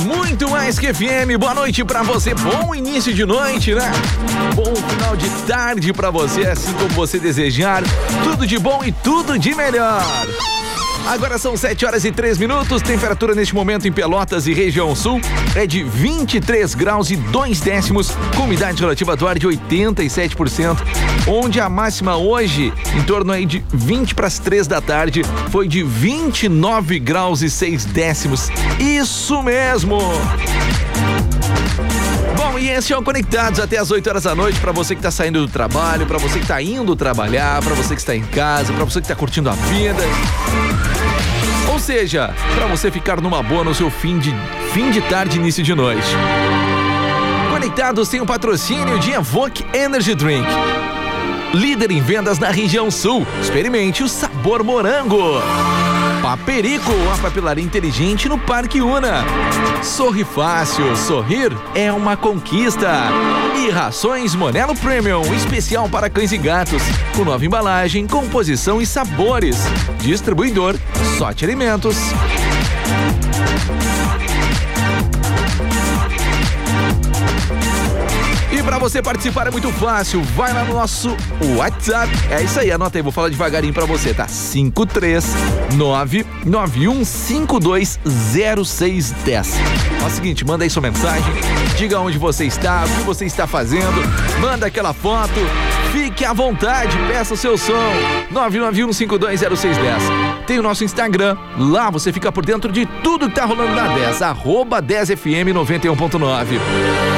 Muito mais que FM. Boa noite para você. Bom início de noite, né? Bom final de tarde para você, assim como você desejar. Tudo de bom e tudo de melhor. Agora são 7 horas e 3 minutos. Temperatura neste momento em Pelotas e região sul é de 23 graus e 2 décimos, com umidade relativa do ar de 87%, onde a máxima hoje, em torno aí de 20 para as 3 da tarde, foi de 29 graus e 6 décimos. Isso mesmo! Bom, e esse é o Conectados até as 8 horas da noite para você que está saindo do trabalho, para você que está indo trabalhar, para você que está em casa, para você que está curtindo a vida. Ou seja, para você ficar numa boa no seu fim de fim de tarde, início de noite. Conectados tem o patrocínio de Evoque Energy Drink. Líder em vendas na região sul. Experimente o sabor morango. Paperico, a papelaria inteligente no Parque Una. Sorri fácil, sorrir é uma conquista. E rações Monelo Premium, especial para cães e gatos, com nova embalagem, composição e sabores. Distribuidor Sorte Alimentos. Para você participar é muito fácil. Vai lá no nosso WhatsApp. É isso aí, anota aí, vou falar devagarinho para você, tá? 53991520610. É o seguinte, manda aí sua mensagem, diga onde você está, o que você está fazendo, manda aquela foto, fique à vontade, peça o seu som. 991520610. Tem o nosso Instagram, lá você fica por dentro de tudo que tá rolando na 10, arroba 10fm 91.9. E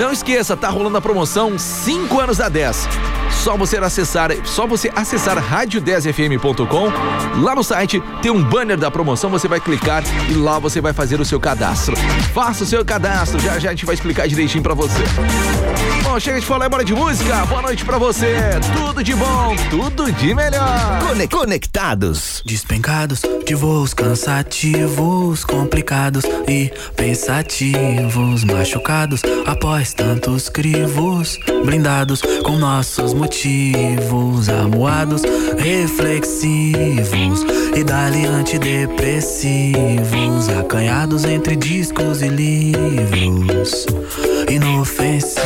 não esqueça, tá rolando a promoção 5 anos da 10. Só você acessar, só você acessar rádio10fm.com. Lá no site tem um banner da promoção, você vai clicar e lá você vai fazer o seu cadastro. Faça o seu cadastro, já já a gente vai explicar direitinho para você. Bom, chega de falar, é bora de música. Boa noite para você. Tudo de bom, tudo de melhor. Conectados. Despencados de voos cansativos, complicados e pensativos, machucados após tantos crivos, blindados com nossos motivos, amuados, reflexivos e dali antidepressivos, acanhados entre discos e livros, inofensivos.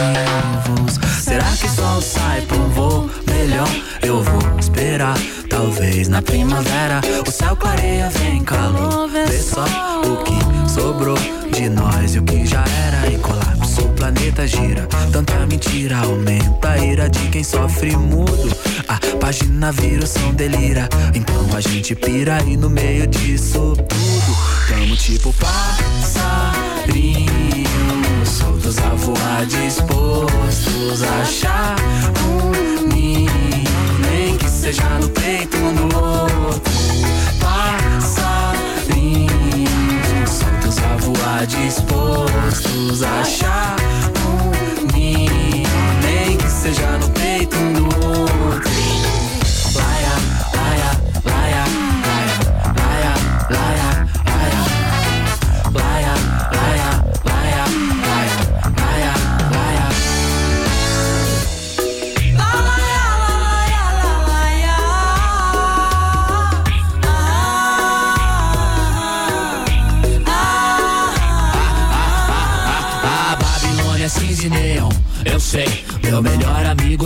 Será que só sai pra um voo melhor? Eu vou esperar, talvez na primavera o céu clareia, vem calor, vê só o que sobrou de nós e o que já era e colapso. Planeta gira, tanta mentira aumenta a ira de quem sofre mudo. A página vira o som delira, então a gente pira e no meio disso tudo tamo tipo passarinho, soltos a voar, dispostos a achar um ninho, nem que seja no peito no outro. Dispostos a achar um ninho, nem que seja no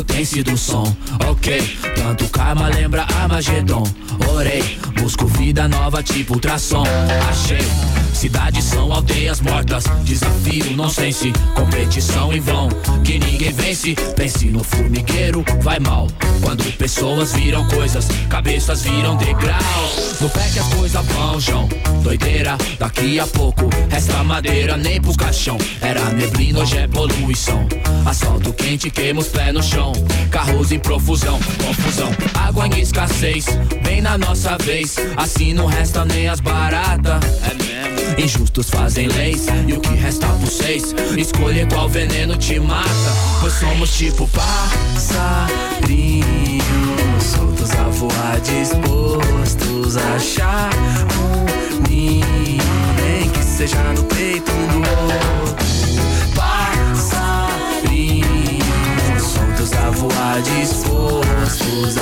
tem sido o som, ok. Tanto karma lembra Armagedon. Orei, busco vida nova tipo ultrassom. Achei. Cidades são aldeias mortas. Desafio, nonsense. Competição em vão. Que ninguém vence. Pense no formigueiro, vai mal. Quando pessoas viram coisas, cabeças viram degraus. No pé que as coisas vão, João. Doideira, daqui a pouco. Resta madeira, nem pro caixão. Era neblina, hoje é poluição. Asfalto quente, queima os pés no chão. Carros em profusão, confusão. Água em escassez, bem na nossa vez. Assim não resta nem as baratas. É mesmo. Injustos fazem leis e o que resta por vocês? Escolher qual veneno te mata. Pois somos tipo passarinhos Soltos a voar, dispostos a achar um ninho. Nem que seja no peito um do outro. Passarinhos Soltos a voar, dispostos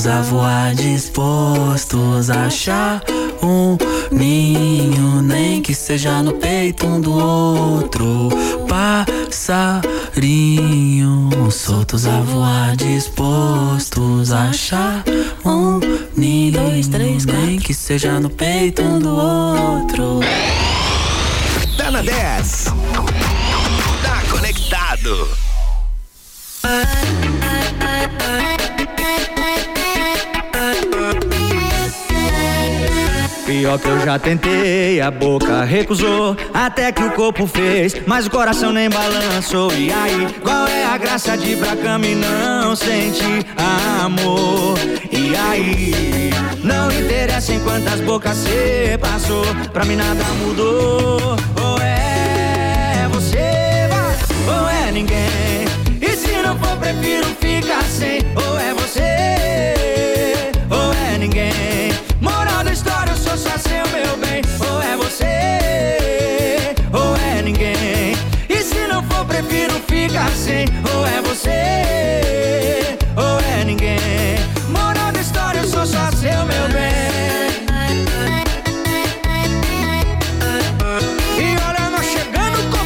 soltos a voar, dispostos a achar um ninho, nem que seja no peito um do outro. Passarinhos soltos a voar, dispostos a achar um ninho, Dois, três, nem que seja no peito um do outro. Tá na 10. Tá conectado. Que eu já tentei, a boca recusou, até que o corpo fez, mas o coração nem balançou. E aí, qual é a graça de ir pra cama e não sentir amor? E aí, não interessa em quantas bocas você passou, pra mim nada mudou. Ou é você, ou é ninguém. E se não for, prefiro ficar sem. Sem. Ou é você, ou é ninguém. Moral da história, eu sou só seu meu bem. E olha, nós chegando com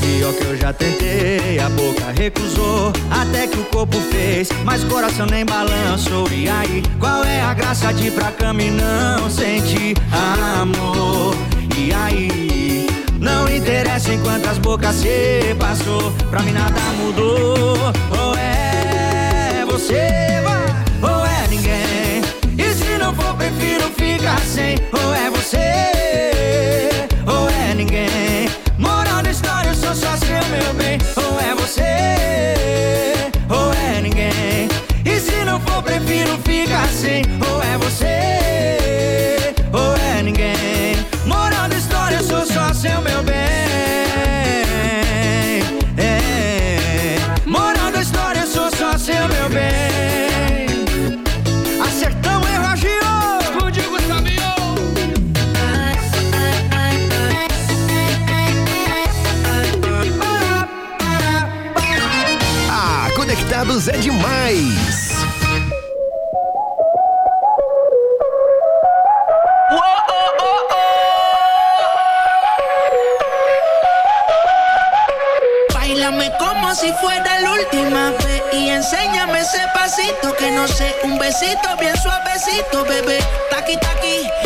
Pior que eu já tentei, a boca recusou, até que o corpo fez, mas coração nem balançou. E aí, qual é a graça de ir pra cama em quantas bocas você passou, pra mim nada mudou. Ou é você, ou é ninguém. E se não for, prefiro ficar sem. Conectados é demais. Como si fuera la última vez y enséñame ese pasito que no sé, un besito bien suavecito, bebé. Taqui, taqui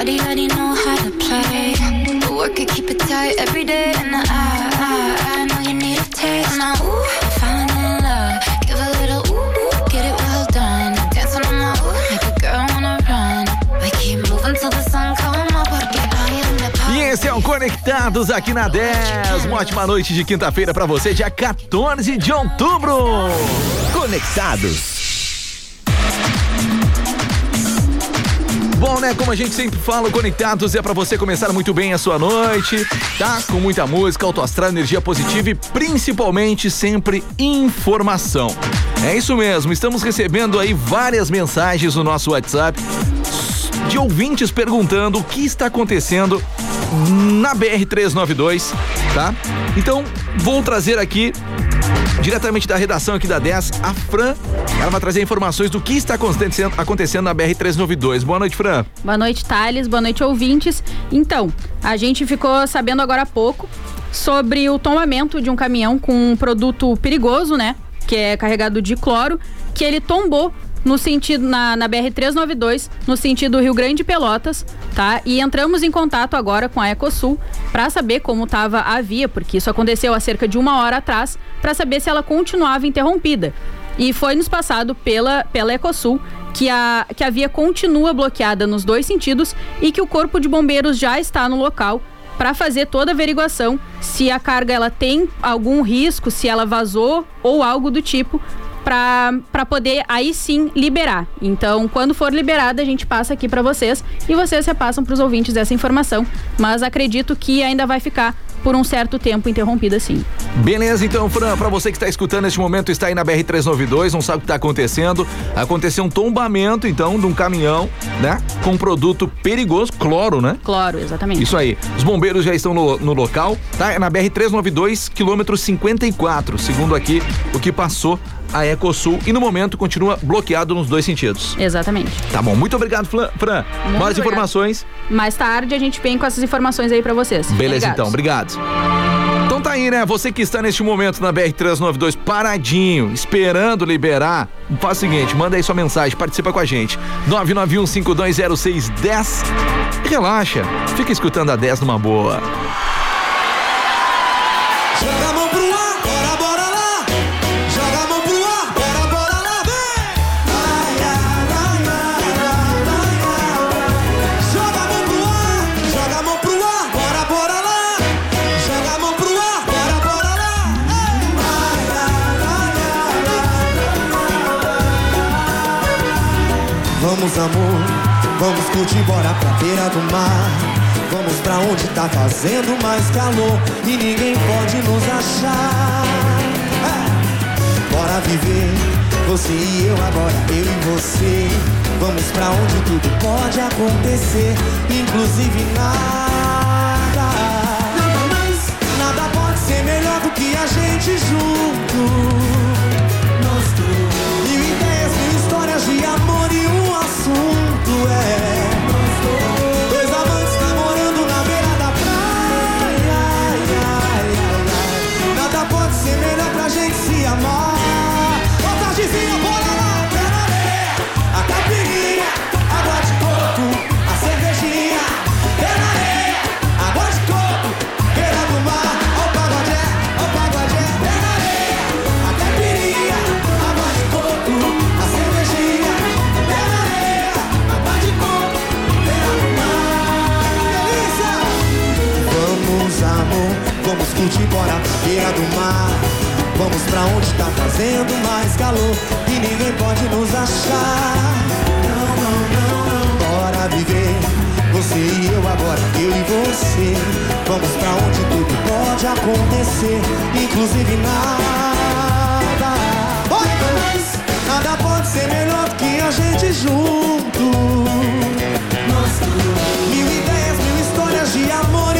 body already know how to play. But work it, keep it tight every day. And I, I, I know you need a taste. Now, ooh, falling in love. Give a little ooh, ooh, get it well done. Dancing on my ooh, make a girl wanna run. We keep moving till the sun come up. Porque I am the E esse é o Conectados aqui na 10. Uma ótima noite de quinta-feira pra você, dia 14 de outubro. Conectados. Bom, né? Como a gente sempre fala, Conectados é pra você começar muito bem a sua noite, tá? Com muita música, autoastral, energia positiva e principalmente sempre informação. É isso mesmo, estamos recebendo aí várias mensagens no nosso WhatsApp de ouvintes perguntando o que está acontecendo na BR-392, tá? Então, vou trazer aqui diretamente da redação aqui da 10, a Fran. Ela vai trazer informações do que está acontecendo, acontecendo na BR-392. Boa noite, Fran. Boa noite, Thales. Boa noite, ouvintes. Então, a gente ficou sabendo agora há pouco sobre o tombamento de um caminhão com um produto perigoso, né? Que é carregado de cloro, que ele tombou no sentido na, na BR-392, no sentido Rio Grande Pelotas, tá? E entramos em contato agora com a Ecosul para saber como estava a via, porque isso aconteceu há cerca de uma hora atrás, para saber se ela continuava interrompida. E foi nos passado pela, pela Ecosul que a, que a via continua bloqueada nos dois sentidos e que o Corpo de Bombeiros já está no local para fazer toda a averiguação se a carga ela tem algum risco, se ela vazou ou algo do tipo para poder aí sim liberar. Então, quando for liberada, a gente passa aqui para vocês e vocês repassam para os ouvintes essa informação. Mas acredito que ainda vai ficar por um certo tempo interrompida sim. Beleza, então, Fran, para você que está escutando neste momento, está aí na BR-392, não sabe o que está acontecendo. Aconteceu um tombamento, então, de um caminhão, né? Com um produto perigoso, cloro, né? Cloro, exatamente. Isso aí. Os bombeiros já estão no, no local, tá? É na BR-392, quilômetro 54, segundo aqui o que passou a Ecosul e no momento continua bloqueado nos dois sentidos. Exatamente. Tá bom, muito obrigado, Fran. Fran. Muito Mais obrigado. informações. Mais tarde a gente vem com essas informações aí para vocês. Beleza, Ligados. então, obrigado. Então tá aí, né? Você que está neste momento na BR-392 paradinho, esperando liberar, faz o seguinte, manda aí sua mensagem, participa com a gente. 991520610. Relaxa, fica escutando a 10 numa boa. Vamos, amor, vamos curtir, bora pra beira do mar. Vamos pra onde tá fazendo mais calor e ninguém pode nos achar. É. Bora viver, você e eu agora, eu e você. Vamos pra onde tudo pode acontecer, inclusive nada. Nada mais, nada pode ser melhor do que a gente junto. beira do mar. Vamos pra onde tá fazendo mais calor e ninguém pode nos achar. Não, não, não, não. Bora viver, você e eu agora, eu e você. Vamos pra onde tudo pode acontecer, inclusive nada. Oi, mas nada pode ser melhor do que a gente junto. Nós Mil ideias, mil histórias de amor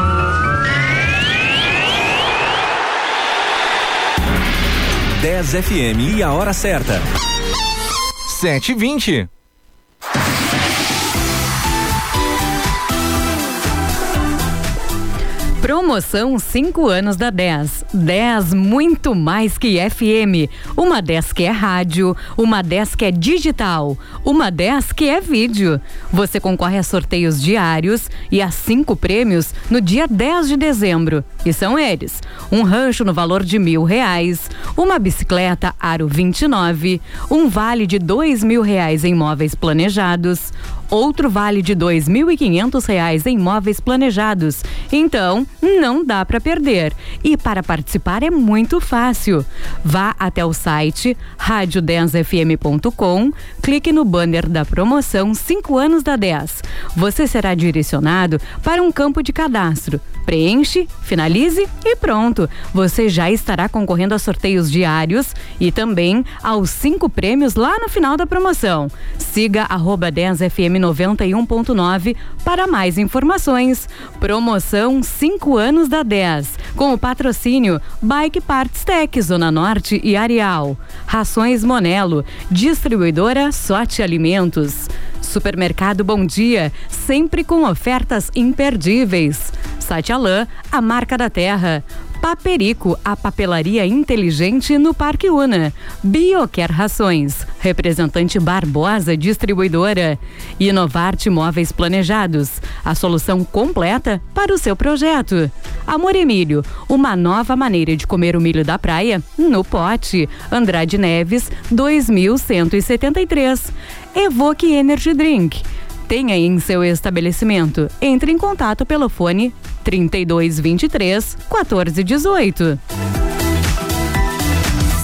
Dez FM e a hora certa. 7 Promoção 5 anos da 10. 10 muito mais que FM. Uma 10 que é rádio, uma 10 que é digital, uma 10 que é vídeo. Você concorre a sorteios diários e a cinco prêmios no dia 10 de dezembro. E são eles: um rancho no valor de mil reais, uma bicicleta Aro 29, um vale de dois mil reais em móveis planejados, outro vale de quinhentos reais em móveis planejados. Então, não dá para perder. E para participar é muito fácil. Vá até o site rádio10fm.com, clique no banner da promoção 5 anos da 10. Você será direcionado para um campo de cadastro. Preenche, finalize e pronto. Você já estará concorrendo a sorteios diários e também aos cinco prêmios lá no final da promoção. Siga arroba 10fm 91.9 para mais informações. Promoção 5 anos da 10, com o patrocínio Bike Parts Tech, Zona Norte e Areal. Rações Monelo, distribuidora Sorte Alimentos. Supermercado Bom Dia, sempre com ofertas imperdíveis. Site Alain, a marca da terra. Paperico, a papelaria inteligente no Parque Una. Bioquer Rações, representante Barbosa Distribuidora. Inovarte Móveis Planejados, a solução completa para o seu projeto. Amor Emílio, uma nova maneira de comer o milho da praia no pote. Andrade Neves, 2173. Evoque Energy Drink tenha em seu estabelecimento. Entre em contato pelo fone 3223 1418.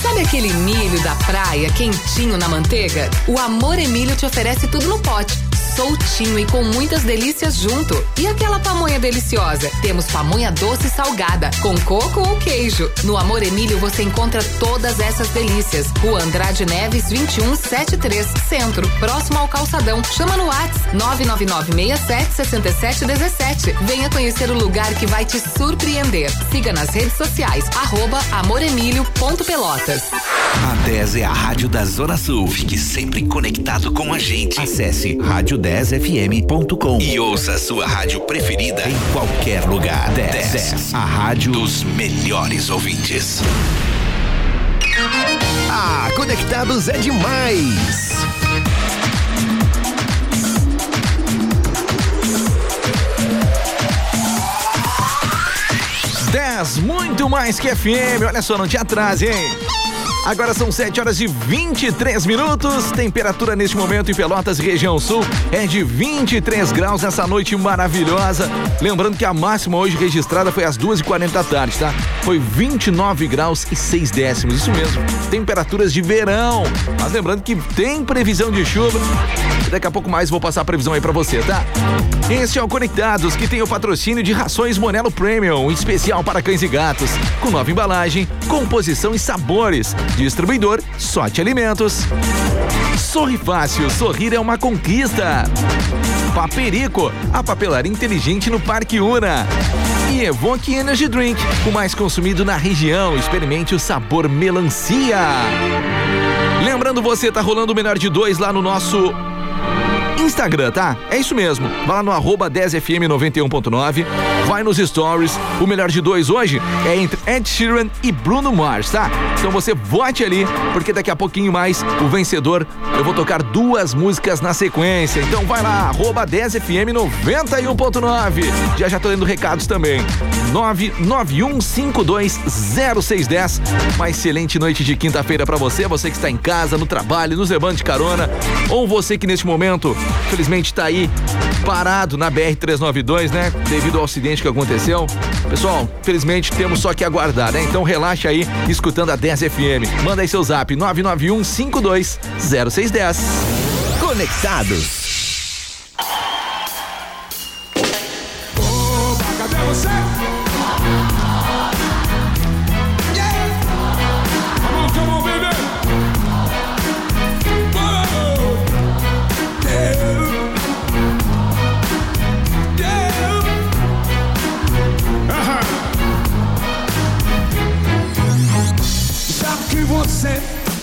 Sabe aquele milho da praia quentinho na manteiga? O Amor Emílio te oferece tudo no pote. Soltinho e com muitas delícias junto. E aquela pamonha deliciosa? Temos pamonha doce e salgada, com coco ou queijo. No Amor Emílio você encontra todas essas delícias. Rua Andrade Neves 2173, Centro, próximo ao Calçadão. Chama no WhatsApp 999676717. Venha conhecer o lugar que vai te surpreender. Siga nas redes sociais, arroba. A 10 é a rádio da Zona Sul. Fique sempre conectado com a gente. Acesse rádio10fm.com e ouça a sua rádio preferida em qualquer lugar. 10, 10 a rádio dos melhores ouvintes. Ah, conectados é demais! 10, muito mais que FM. Olha só, não te atrase, hein? Agora são 7 horas e 23 minutos. Temperatura neste momento em Pelotas, região sul, é de 23 graus nessa noite maravilhosa. Lembrando que a máxima hoje registrada foi às 2h40 da tarde, tá? Foi 29 graus e 6 décimos. Isso mesmo. Temperaturas de verão. Mas lembrando que tem previsão de chuva. Daqui a pouco mais vou passar a previsão aí pra você, tá? Este é o Conectados, que tem o patrocínio de rações Monelo Premium, especial para cães e gatos, com nova embalagem, composição e sabores. Distribuidor Sorte Alimentos. Sorri Fácil, sorrir é uma conquista. Paperico, a papelaria inteligente no Parque Una. E Evoque Energy Drink, o mais consumido na região. Experimente o sabor melancia. Lembrando, você tá rolando o melhor de dois lá no nosso Instagram, tá? É isso mesmo. Vai lá no arroba 10fm91.9, vai nos stories. O melhor de dois hoje é entre Ed Sheeran e Bruno Mars, tá? Então você vote ali, porque daqui a pouquinho mais o vencedor, eu vou tocar duas músicas na sequência. Então vai lá, arroba 10fm91.9. Já já tô lendo recados também. 991520610. Uma excelente noite de quinta-feira para você, você que está em casa, no trabalho, nos levando de carona, ou você que neste momento Felizmente tá aí parado na BR-392, né? Devido ao acidente que aconteceu. Pessoal, felizmente temos só que aguardar, né? Então relaxa aí, escutando a 10 FM. Manda aí seu zap 991 52 0610. Conectados.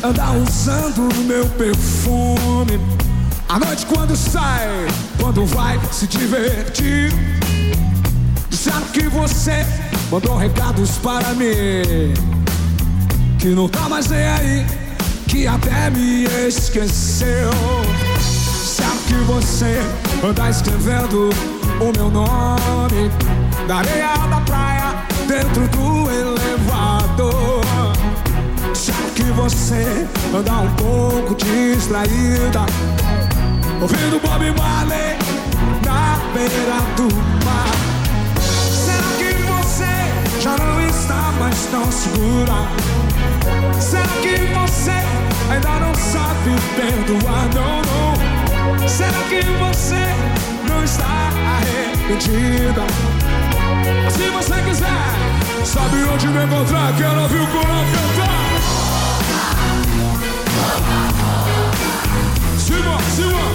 Você anda usando o meu perfume. À noite quando sai, quando vai se divertir. Disseram que você mandou recados para mim Que não tá mais nem aí, que até me esqueceu. Disseram que você anda escrevendo o meu nome. Na areia da praia, dentro do elevador Disseram que você anda um pouco distraída Ouvindo Bob Marley na beira do mar Será que você já não está mais tão segura? Será que você ainda não sabe perdoar? Não, não. Será que você não está arrependida? Se você quiser, sabe onde me encontrar? Quero ouvir o coral cantar. Simão, Simão.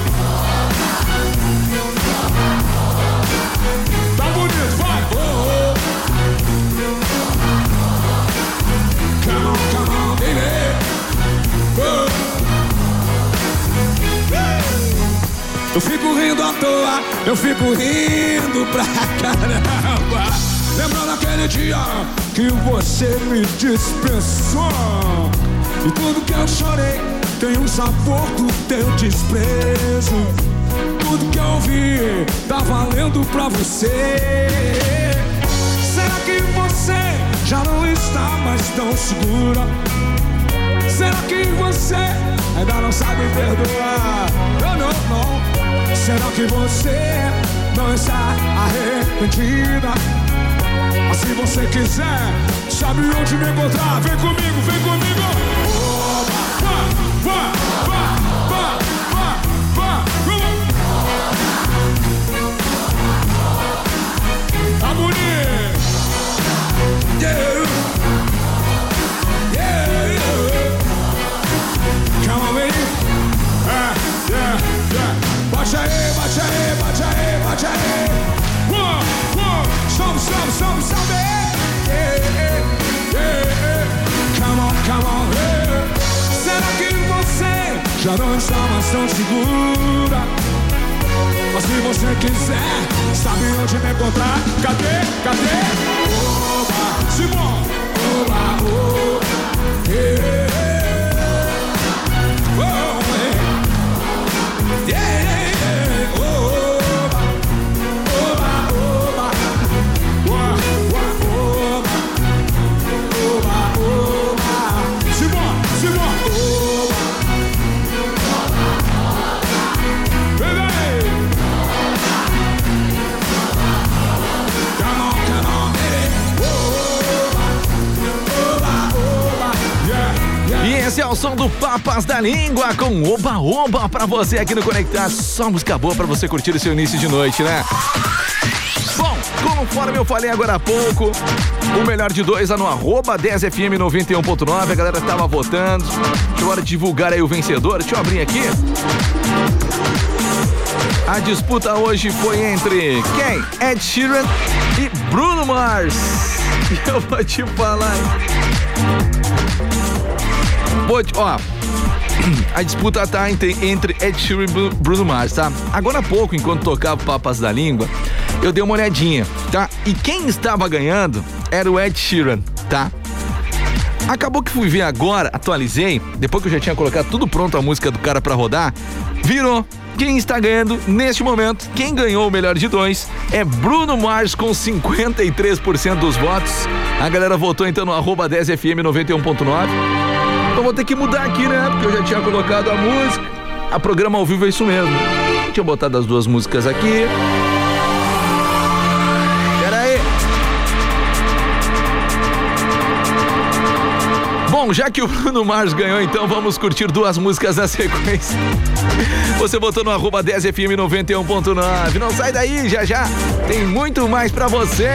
Tá bonito, vai! Oh, oh. Come on, come on, baby! Oh. Eu fico rindo à toa, eu fico rindo pra caramba. Lembrando aquele dia que você me dispensou. E tudo que eu chorei tem um sabor do teu desprezo. Tudo que eu ouvi tá valendo pra você. Será que você já não está mais tão segura? Será que você ainda não sabe perdoar? Não, não, não. Será que você não está arrependida? Mas se você quiser, sabe onde me encontrar? Vem comigo, vem comigo. já não está mais tão seguro. Se você quiser, sabe onde me encontrar? Cadê, cadê? Oba, Simão, oba, oba, yeah. Yeah. E esse é o som do Papas da Língua com Oba Oba pra você aqui no Conectar. Só música boa pra você curtir o seu início de noite, né? Bom, conforme eu falei agora há pouco, o melhor de dois lá no arroba 10FM 91.9. A galera tava votando. Agora divulgar aí o vencedor. Deixa eu abrir aqui. A disputa hoje foi entre quem? Ed Sheeran e Bruno Mars. Eu vou te falar. Ó, a disputa tá entre, entre Ed Sheeran e Bru- Bruno Mars, tá? Agora há pouco, enquanto tocava Papas da Língua, eu dei uma olhadinha, tá? E quem estava ganhando era o Ed Sheeran, tá? Acabou que fui ver agora, atualizei, depois que eu já tinha colocado tudo pronto a música do cara pra rodar, virou. Quem está ganhando neste momento, quem ganhou o melhor de dois é Bruno Mars com 53% dos votos. A galera votou então no arroba 10FM 91.9. Então vou ter que mudar aqui, né? Porque eu já tinha colocado a música. A programa ao vivo é isso mesmo. Tinha botado as duas músicas aqui. Bom, já que o Bruno Mars ganhou, então vamos curtir duas músicas na sequência. Você botou no arroba 10FM 91.9. Não sai daí, já já. Tem muito mais pra você.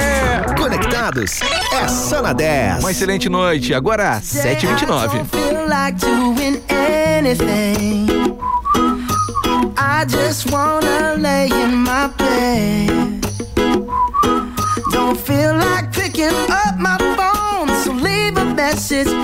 Conectados é só na 10. Uma excelente noite. Agora, 7h29. feel like doing anything. I just wanna lay in my bed. Don't feel like picking up my phone, so leave a message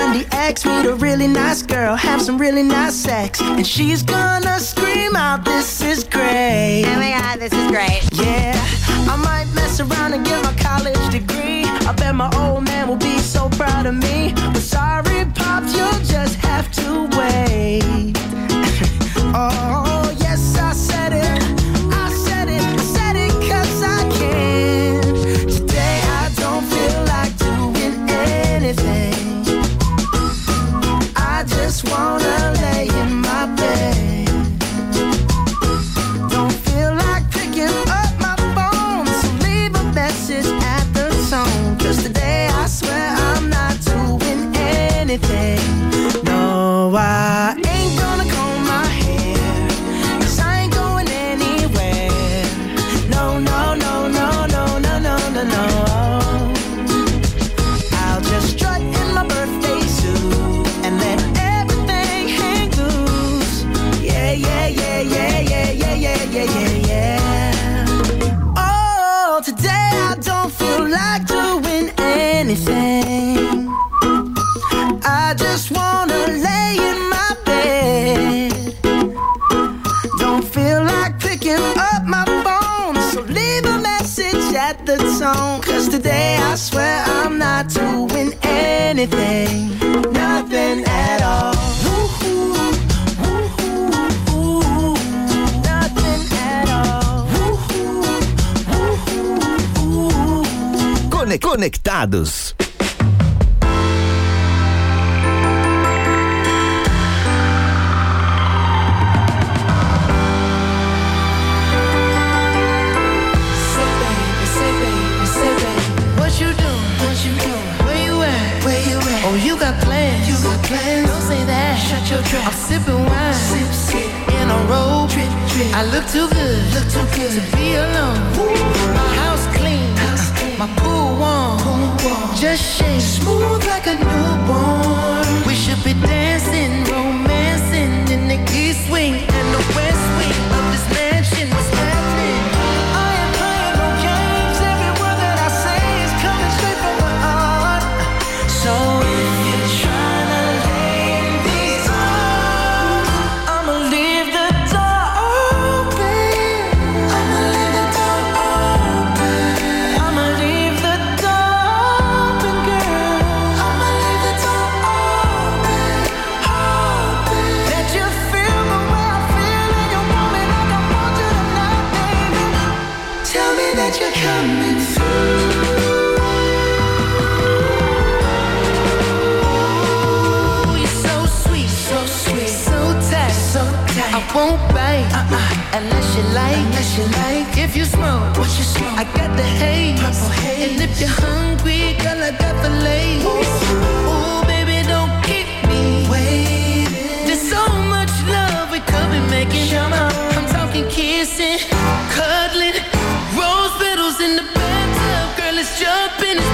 Some P90X, meet really nice girl, have some really nice sex, and she's gonna scream out, "This is great!" Oh my god, this is great. Yeah, I might mess around and get my college degree. I bet my old man will be so proud of me. But sorry, pops, you'll just have to wait. oh, Conectados. Oh, I'm sipping wine. Sip, sip. In a robe. I look too good. Look too good to be alone. Ooh. My my pool one. Cool one. Just shake smooth like a newborn. We should be dancing, romancing in the east wing and the west wing. won't bite uh-uh. unless you like. Unless you like. If you smoke, what you smoke? I got the haze. Haze. And if you're hungry, girl, I got the lace. Ooh, baby, don't keep me waiting. There's so much love we could be making. Shama. I'm talking kissing, cuddling, rose petals in the bathtub, girl, let's it's jumping.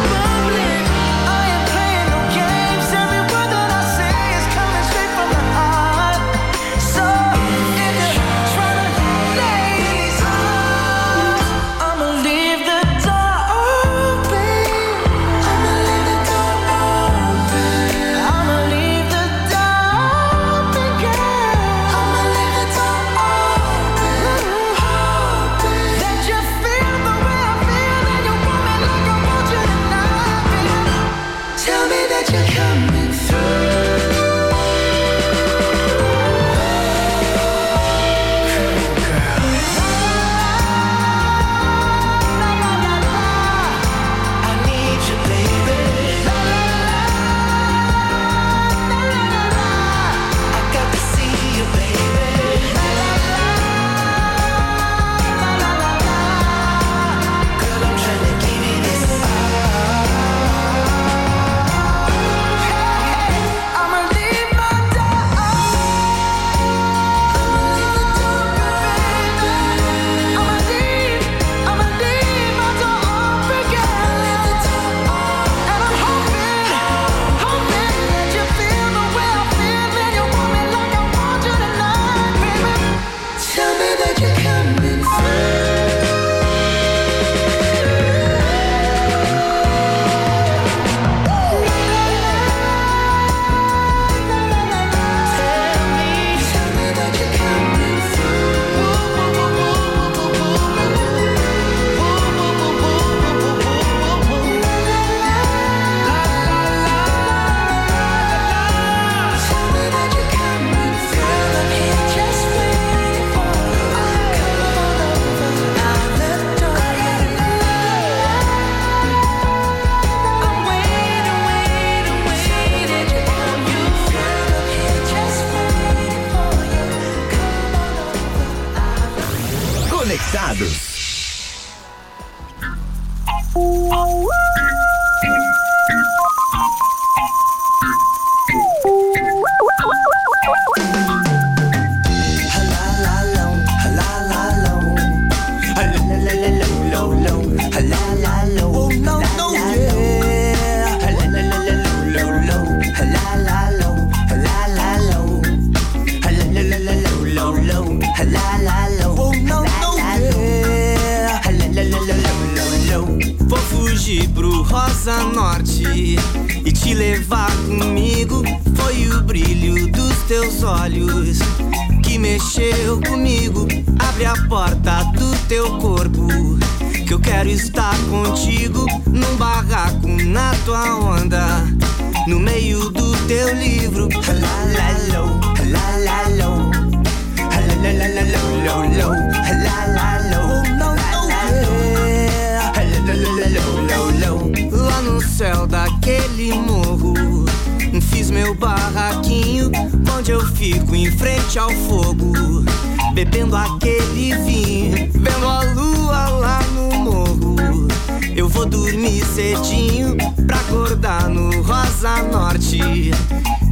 Norte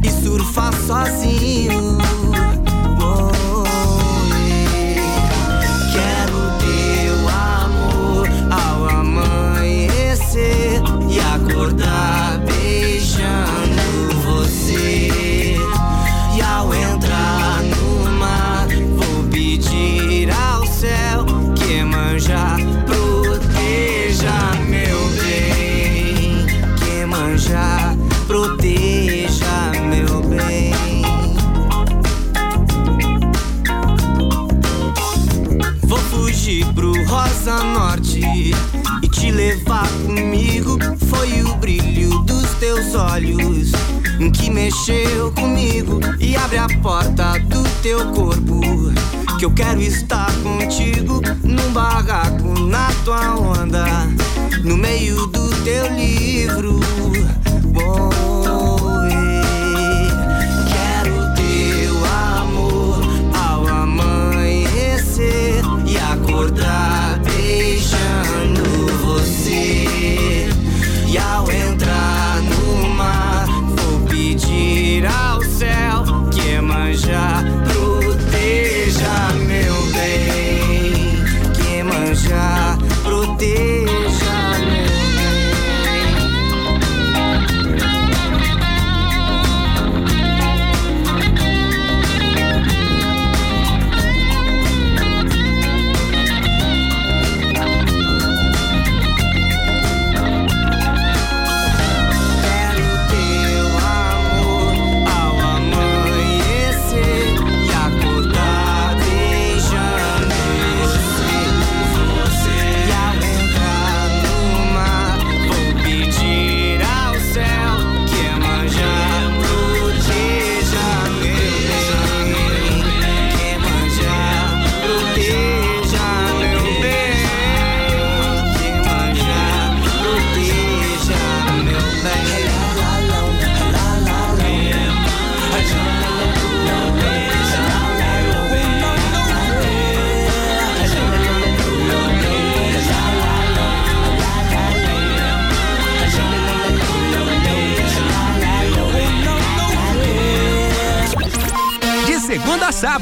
e surfar sozinho. Teus olhos que mexeu comigo e abre a porta do teu corpo. Que eu quero estar contigo num barraco na tua onda, no meio do teu livro.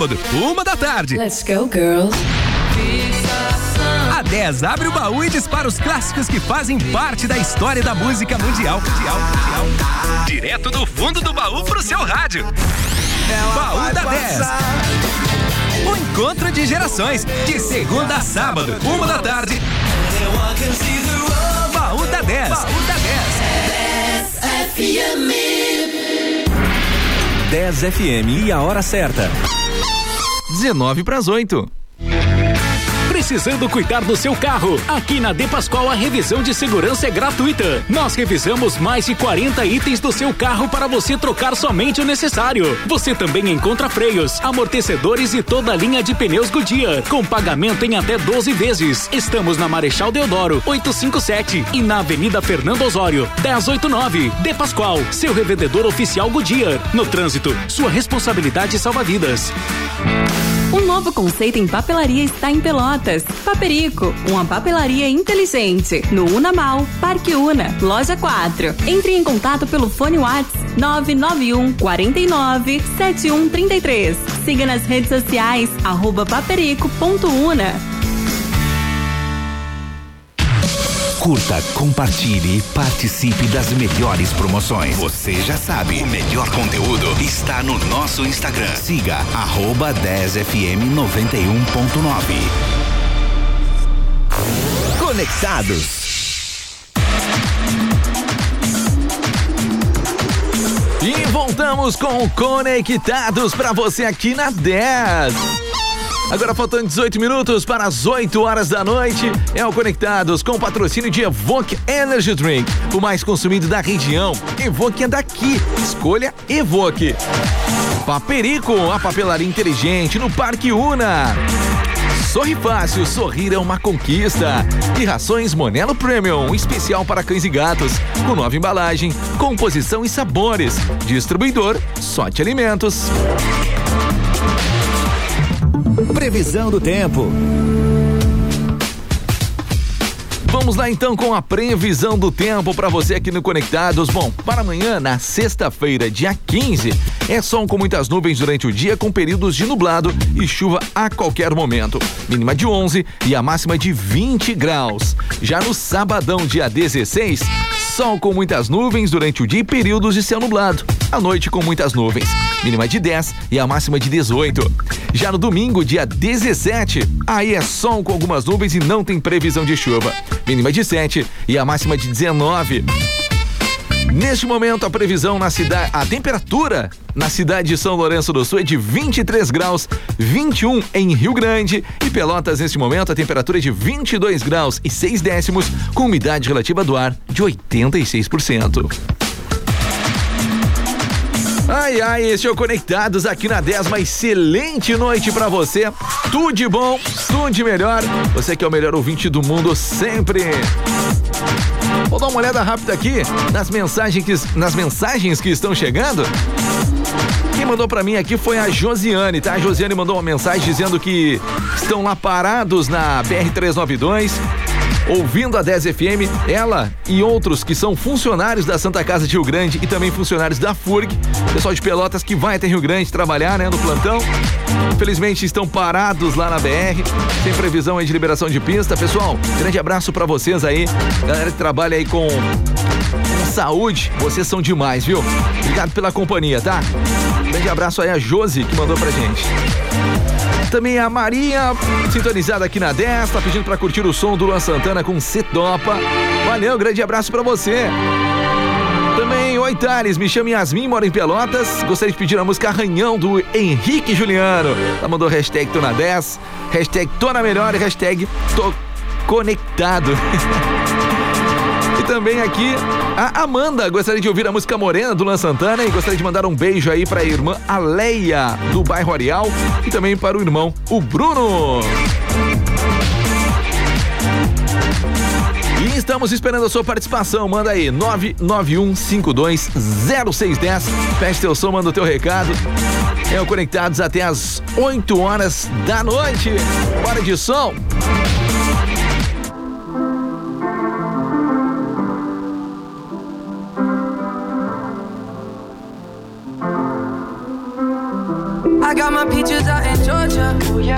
Sábado, uma da tarde. Let's go, girls. A 10 abre o baú e dispara os clássicos que fazem parte da história da música mundial. mundial, mundial. Direto do fundo do baú pro seu rádio. baú da 10. O encontro de gerações, de segunda a sábado, uma da tarde. Baú da 10. Baú da 10 FM e a hora certa. 19 para as 8. Precisando cuidar do seu carro? Aqui na De Pascoal a revisão de segurança é gratuita. Nós revisamos mais de 40 itens do seu carro para você trocar somente o necessário. Você também encontra freios, amortecedores e toda a linha de pneus Goodyear, com pagamento em até 12 vezes. Estamos na Marechal Deodoro, 857 e na Avenida Fernando Osório, 1089. De Pascoal, seu revendedor oficial Goodyear. No trânsito, sua responsabilidade salva vidas. Novo conceito em papelaria está em Pelotas. Paperico, uma papelaria inteligente. No Unamal, Parque Una, Loja 4. Entre em contato pelo fone WhatsApp 991 49 7133. Siga nas redes sociais, arroba paperico.una. Curta, compartilhe e participe das melhores promoções. Você já sabe, o melhor conteúdo está no nosso Instagram. Siga arroba 10fm 91.9. Conectados. E voltamos com Conectados para você aqui na 10. Agora faltando 18 minutos para as 8 horas da noite. É o Conectados com o patrocínio de Evoque Energy Drink, o mais consumido da região. Evoque é daqui. Escolha Evoque. Paperico, a papelaria inteligente no Parque Una. Sorri Fácil, sorrir é uma conquista. E rações Monelo Premium, especial para cães e gatos, com nova embalagem, composição e sabores. Distribuidor Sorte Alimentos. Previsão do tempo. Vamos lá então com a previsão do tempo para você aqui no Conectados. Bom, para amanhã, na sexta-feira, dia 15, é sol com muitas nuvens durante o dia, com períodos de nublado e chuva a qualquer momento. Mínima de 11 e a máxima de 20 graus. Já no sabadão, dia 16, sol com muitas nuvens durante o dia e períodos de céu nublado. À noite com muitas nuvens. Mínima de 10 e a máxima de 18. Já no domingo, dia 17, aí é sol com algumas nuvens e não tem previsão de chuva. Mínima de 7 e a máxima de 19. Neste momento, a previsão na cidade, a temperatura na cidade de São Lourenço do Sul é de 23 graus, 21 em Rio Grande e Pelotas. Neste momento, a temperatura é de 22 graus e 6 décimos, com umidade relativa do ar de 86%. Ai, ai, este é o Conectados aqui na 10. Uma excelente noite pra você. Tudo de bom, tudo de melhor. Você que é o melhor ouvinte do mundo sempre. Vou dar uma olhada rápida aqui nas mensagens que, nas mensagens que estão chegando. Quem mandou pra mim aqui foi a Josiane, tá? A Josiane mandou uma mensagem dizendo que estão lá parados na BR-392 ouvindo a 10 FM, ela e outros que são funcionários da Santa Casa de Rio Grande e também funcionários da FURG, pessoal de Pelotas que vai até Rio Grande trabalhar, né, no plantão. Infelizmente estão parados lá na BR, sem previsão aí de liberação de pista. Pessoal, grande abraço pra vocês aí, galera que trabalha aí com saúde, vocês são demais, viu? Obrigado pela companhia, tá? Grande abraço aí a Josi que mandou pra gente. Também a Maria, sintonizada aqui na 10, tá pedindo pra curtir o som do Luan Santana com Cetopa. Valeu, grande abraço pra você. Também, oi Thales, me chamo Yasmin, moro em Pelotas. Gostaria de pedir a música Arranhão do Henrique Juliano. Ela mandou hashtag tô na 10, hashtag tô na melhor e hashtag tô conectado. E também aqui a Amanda gostaria de ouvir a música Morena do Luan Santana e gostaria de mandar um beijo aí para a irmã Aleia do bairro Areal e também para o irmão o Bruno. E estamos esperando a sua participação. Manda aí 991520610. Feche teu som, manda o teu recado. É o Conectados até as 8 horas da noite. Bora de som.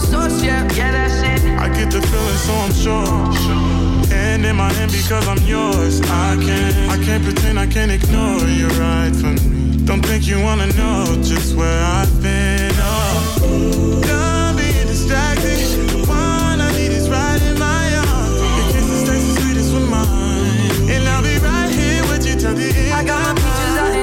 The source, yeah. Yeah, that's it. I get the feeling, so I'm sure. And in my hand because I'm yours. I can't, I can't pretend I can't ignore you right from me. Don't think you wanna know just where I've been. Oh, done being distracted. The one I need is right in my arms. Your kisses taste the sweetest with mine, and I'll be right here with you till the end. I got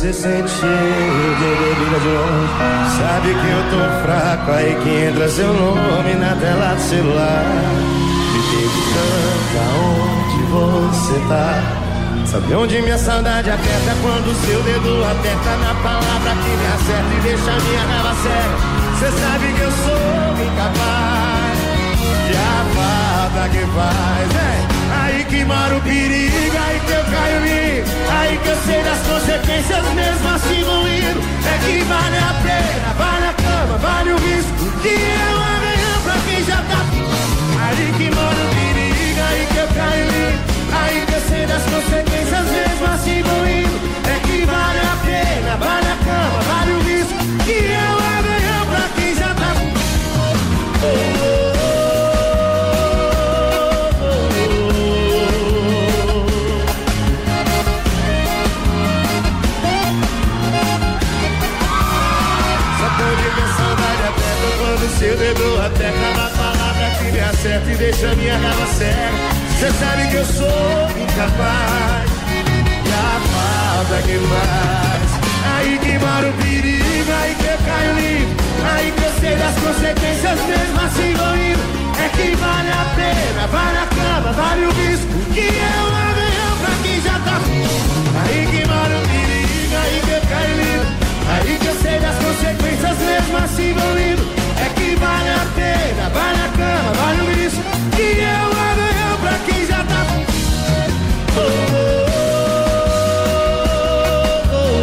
Você de bebida de longe. Sabe que eu tô fraco, aí que entra seu nome na tela do celular. Me perguntando aonde você tá. Sabe onde minha saudade aperta quando seu dedo aperta na palavra que me acerta e deixa minha raiva séria. Cê sabe que eu sou incapaz de a falta que faz. Aí que mora o perigo, aí que eu caio mim. Aí que eu sei das consequências, mesmo assim vou indo. É que vale a pena, vale a cama, vale o risco. Que eu amanhã pra quem já tá. Aí que mora o perigo, aí que eu caio mim. Aí que eu sei das consequências, mesmo assim vou indo. É que vale a pena, vale a cama, vale o risco. Que eu acerta e deixa minha raiva cega. Cê sabe que eu sou incapaz e a falta que faz. Aí que mora o perigo, aí que eu caio livre. Aí que eu sei das consequências, mesmo assim vou indo. É que vale a pena, vale a cama, vale o risco. Que eu amanhã pra quem já tá. Aí que mora o perigo, aí que eu caio livre. Aí que eu sei das consequências, mesmo assim vou indo. É que vale a pena, vale a cama. Que eu amanhã pra quem já tá. Oh, oh, oh,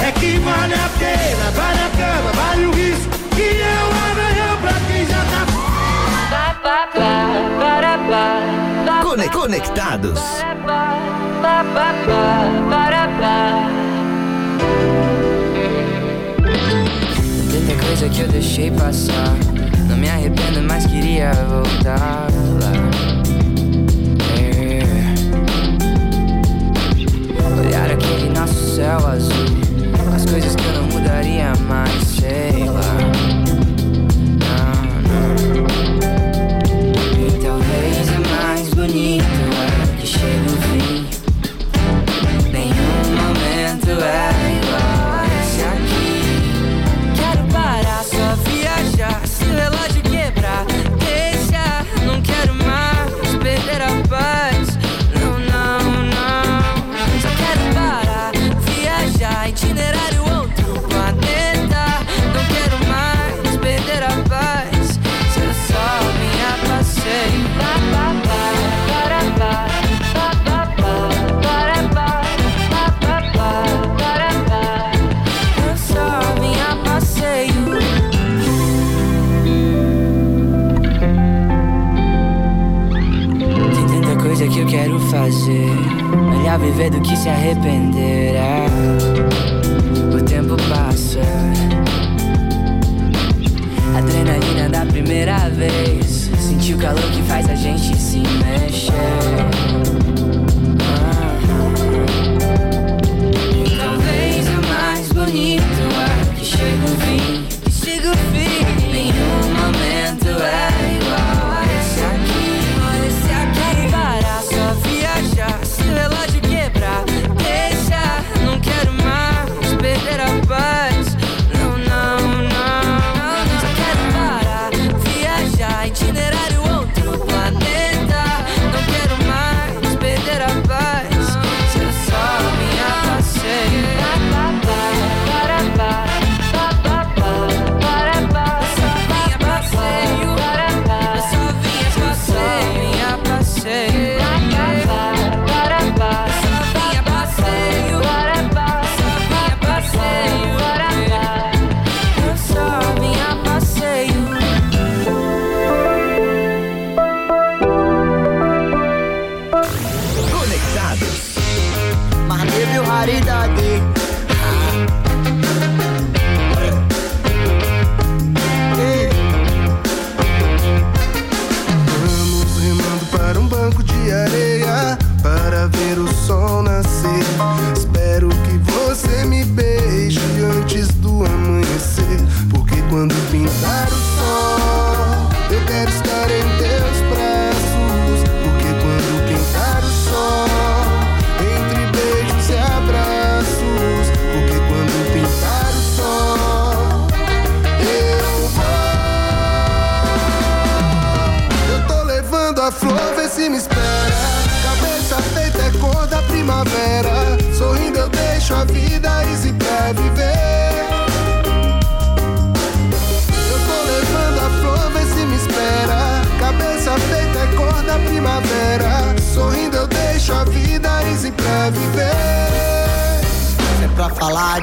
oh. É que vale a pena, vale a cama, vale o risco. Que eu amanhã pra quem já tá. Cone- conectados. Tanta coisa que eu deixei passar. Queria voltar. É. Olhar aquele nosso céu azul. As coisas que eu não mudaria mais, quero fazer. Melhor viver do que se arrepender. é. O tempo passa. Adrenalina da primeira vez. Sentir o calor que faz a gente se mexer.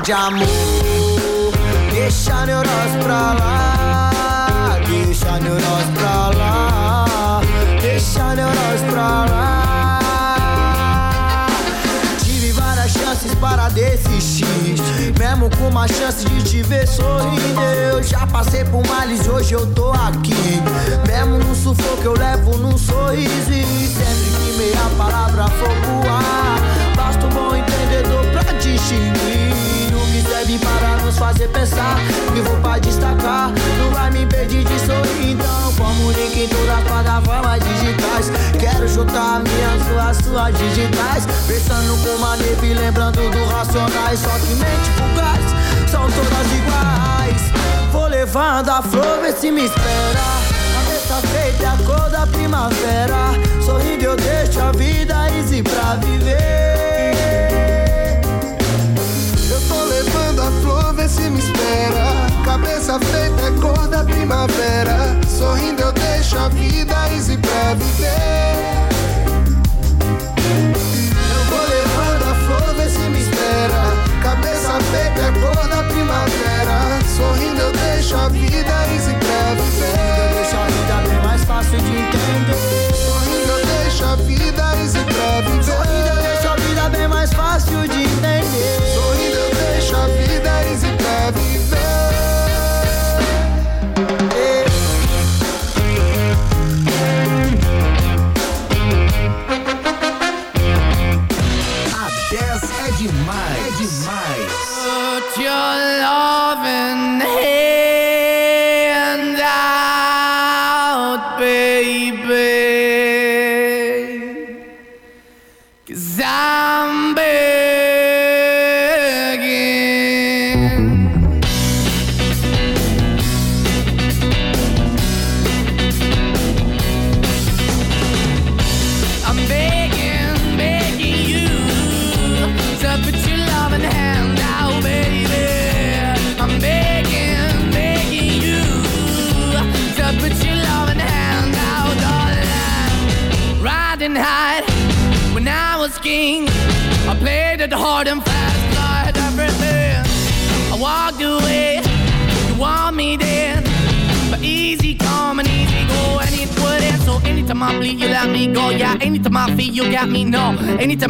De amor. Deixa neurose pra lá, deixa neurose pra lá, deixa neurose pra lá. Tive várias chances para desistir, mesmo com uma chance de te ver sorrindo. Eu já passei por males, hoje eu tô aqui. Mesmo no sufoco, eu levo num sorriso. E sempre que meia palavra for voar, basta um bom entendedor pra distinguir. O que serve para nos fazer pensar, vou pra destacar. Não vai me impedir de sorrir, então comunique em todas as plataformas digitais. Quero chutar minhas suas, suas digitais. Pensando com maneira e lembrando do racionais. Só que mente fugaz, são todas iguais. Vou levando a flor, vê se me espera. Cabeça feita a cor da primavera. Sorrindo eu deixo a vida easy pra viver. Levando a flor, vê se me espera. Cabeça feita é cor da primavera. Sorrindo eu deixo a vida easy pra viver. Eu vou levando a flor, vê se me espera. Cabeça feita é cor da primavera. Sorrindo eu deixo a vida easy pra viver. Deixa a vida bem mais fácil de entender. Sorrindo eu deixo a vida easy pra viver. Sorrindo eu deixo a vida bem mais fácil de entender. Demais.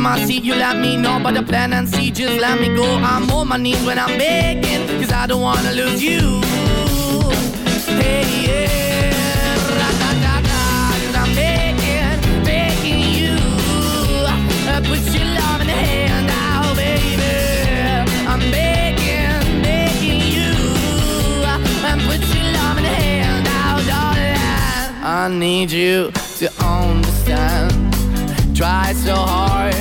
I see, you let me know. But the plan and see, just let me go. I'm on my knees when I'm begging, cause I don't wanna lose you. Hey, yeah, ra-da-da-da, 'cause I'm begging, begging you. Uh, put your love in the hand out, baby. I'm begging, begging you. Uh, and put your love in the hand out, darling. I need you to understand. Try so hard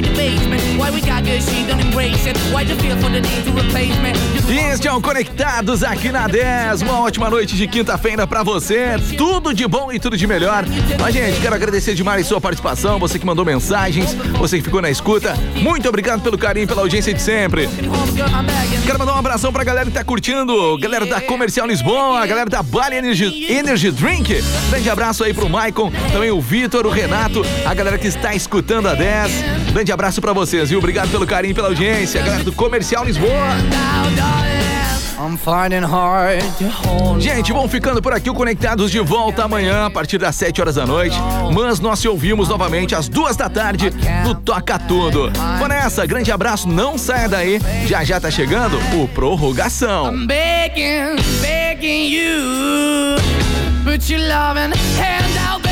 the Este é o Conectados aqui na 10. Uma ótima noite de quinta-feira pra você. Tudo de bom e tudo de melhor. Mas, gente, quero agradecer demais sua participação. Você que mandou mensagens, você que ficou na escuta. Muito obrigado pelo carinho, pela audiência de sempre. Quero mandar um abração pra galera que tá curtindo. Galera da Comercial Lisboa, galera da Bali Energy, Energy Drink. Grande abraço aí pro Maicon, também o Vitor, o Renato, a galera que está escutando a 10. Grande abraço pra vocês, viu? Obrigado pelo carinho, pela audiência. Galera do Comercial Lisboa. Gente, vão ficando por aqui o Conectados de volta amanhã a partir das 7 horas da noite. Mas nós se ouvimos novamente às duas da tarde no Toca Tudo. Vou nessa, grande abraço, não saia daí. Já já tá chegando o Prorrogação. I'm begging, begging you. Put your loving hand out, baby.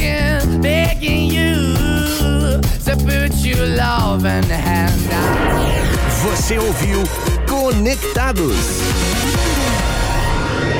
Begging you to put your love and hand out. Você ouviu Conectados.